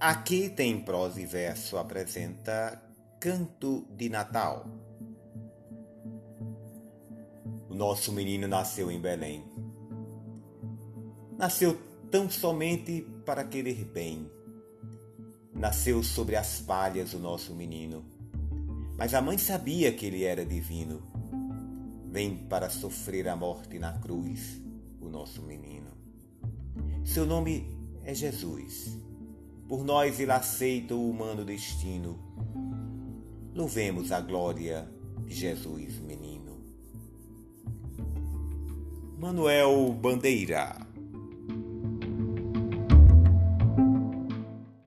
Aqui tem prosa e verso apresenta Canto de Natal. O nosso menino nasceu em Belém. Nasceu tão somente para querer bem. Nasceu sobre as palhas o nosso menino. Mas a mãe sabia que ele era divino. Vem para sofrer a morte na cruz, o nosso menino. Seu nome é Jesus por nós ele aceita o humano destino. Louvemos a glória de Jesus, menino. Manuel Bandeira